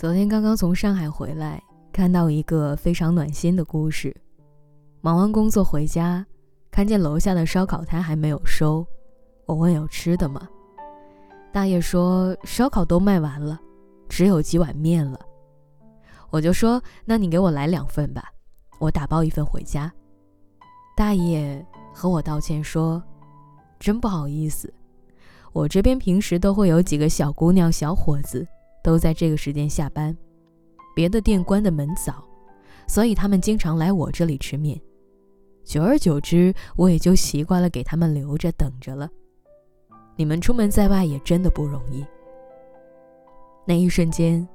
昨天刚刚从上海回来，看到一个非常暖心的故事。忙完工作回家，看见楼下的烧烤摊还没有收，我问有吃的吗？大爷说烧烤都卖完了，只有几碗面了。我就说那你给我来两份吧，我打包一份回家。大爷和我道歉说，真不好意思，我这边平时都会有几个小姑娘、小伙子。都在这个时间下班，别的店关的门早，所以他们经常来我这里吃面。久而久之，我也就习惯了给他们留着等着了。你们出门在外也真的不容易。那一瞬间，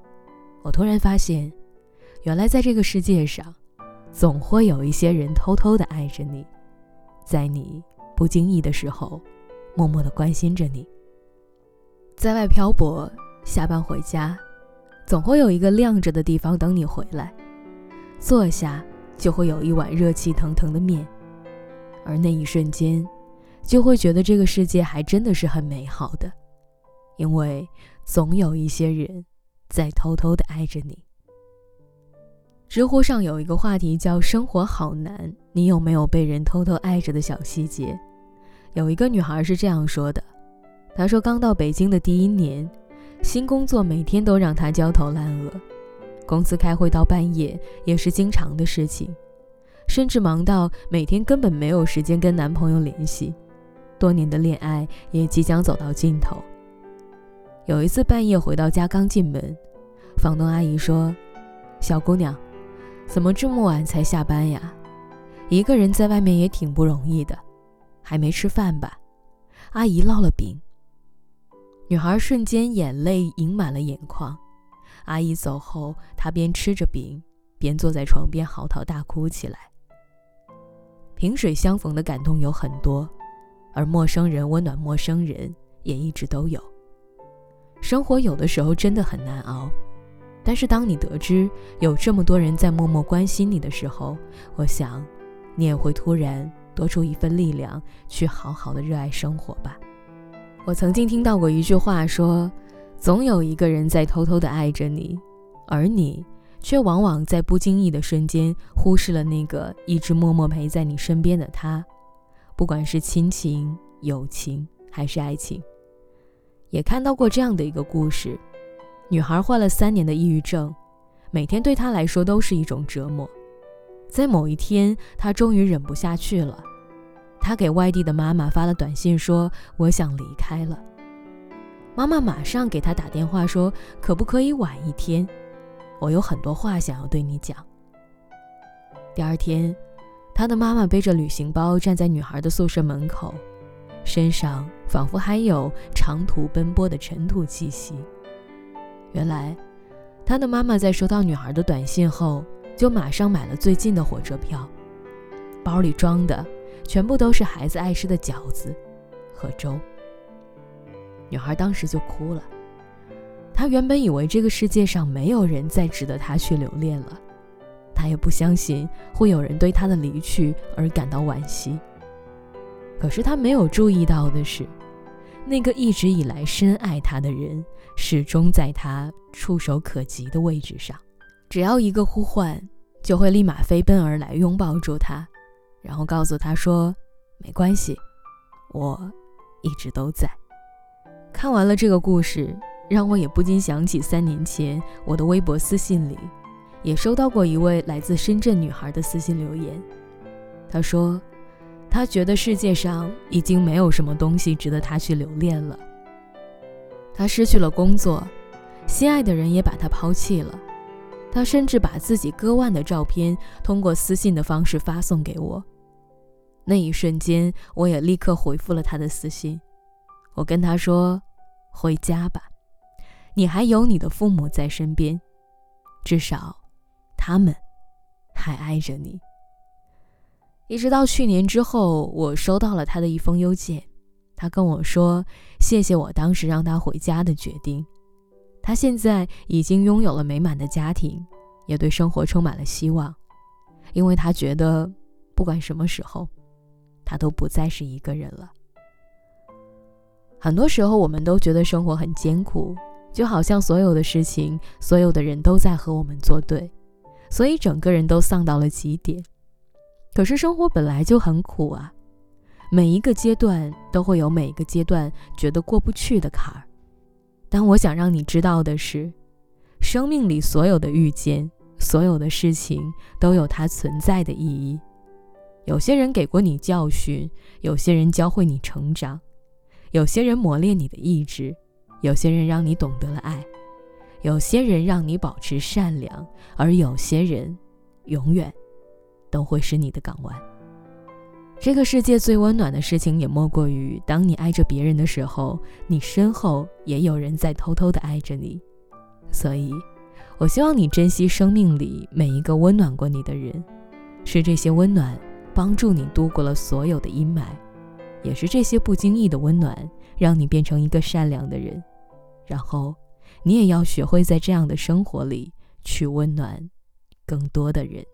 我突然发现，原来在这个世界上，总会有一些人偷偷的爱着你，在你不经意的时候，默默的关心着你。在外漂泊。下班回家，总会有一个亮着的地方等你回来。坐下就会有一碗热气腾腾的面，而那一瞬间，就会觉得这个世界还真的是很美好的，因为总有一些人在偷偷的爱着你。知乎上有一个话题叫“生活好难”，你有没有被人偷偷爱着的小细节？有一个女孩是这样说的：“她说刚到北京的第一年。”新工作每天都让她焦头烂额，公司开会到半夜也是经常的事情，甚至忙到每天根本没有时间跟男朋友联系，多年的恋爱也即将走到尽头。有一次半夜回到家，刚进门，房东阿姨说：“小姑娘，怎么这么晚才下班呀？一个人在外面也挺不容易的，还没吃饭吧？”阿姨烙了饼。女孩瞬间眼泪盈满了眼眶，阿姨走后，她边吃着饼，边坐在床边嚎啕大哭起来。萍水相逢的感动有很多，而陌生人温暖陌生人也一直都有。生活有的时候真的很难熬，但是当你得知有这么多人在默默关心你的时候，我想，你也会突然多出一份力量，去好好的热爱生活吧。我曾经听到过一句话，说，总有一个人在偷偷的爱着你，而你却往往在不经意的瞬间忽视了那个一直默默陪在你身边的他。不管是亲情、友情还是爱情，也看到过这样的一个故事：女孩患了三年的抑郁症，每天对她来说都是一种折磨。在某一天，她终于忍不下去了。他给外地的妈妈发了短信，说：“我想离开了。”妈妈马上给他打电话说：“可不可以晚一天？我有很多话想要对你讲。”第二天，他的妈妈背着旅行包站在女孩的宿舍门口，身上仿佛还有长途奔波的尘土气息。原来，他的妈妈在收到女孩的短信后，就马上买了最近的火车票，包里装的。全部都是孩子爱吃的饺子和粥。女孩当时就哭了。她原本以为这个世界上没有人再值得她去留恋了，她也不相信会有人对她的离去而感到惋惜。可是她没有注意到的是，那个一直以来深爱她的人，始终在她触手可及的位置上，只要一个呼唤，就会立马飞奔而来，拥抱住她。然后告诉他说：“没关系，我一直都在。”看完了这个故事，让我也不禁想起三年前我的微博私信里，也收到过一位来自深圳女孩的私信留言。她说：“她觉得世界上已经没有什么东西值得她去留恋了。她失去了工作，心爱的人也把她抛弃了。她甚至把自己割腕的照片通过私信的方式发送给我。”那一瞬间，我也立刻回复了他的私信。我跟他说：“回家吧，你还有你的父母在身边，至少，他们还爱着你。”一直到去年之后，我收到了他的一封邮件，他跟我说：“谢谢我当时让他回家的决定。他现在已经拥有了美满的家庭，也对生活充满了希望，因为他觉得，不管什么时候。”他都不再是一个人了。很多时候，我们都觉得生活很艰苦，就好像所有的事情、所有的人都在和我们作对，所以整个人都丧到了极点。可是生活本来就很苦啊，每一个阶段都会有每一个阶段觉得过不去的坎儿。但我想让你知道的是，生命里所有的遇见，所有的事情都有它存在的意义。有些人给过你教训，有些人教会你成长，有些人磨练你的意志，有些人让你懂得了爱，有些人让你保持善良，而有些人，永远。都会是你的港湾。这个世界最温暖的事情，也莫过于当你爱着别人的时候，你身后也有人在偷偷的爱着你。所以，我希望你珍惜生命里每一个温暖过你的人，是这些温暖帮助你度过了所有的阴霾，也是这些不经意的温暖让你变成一个善良的人。然后，你也要学会在这样的生活里去温暖更多的人。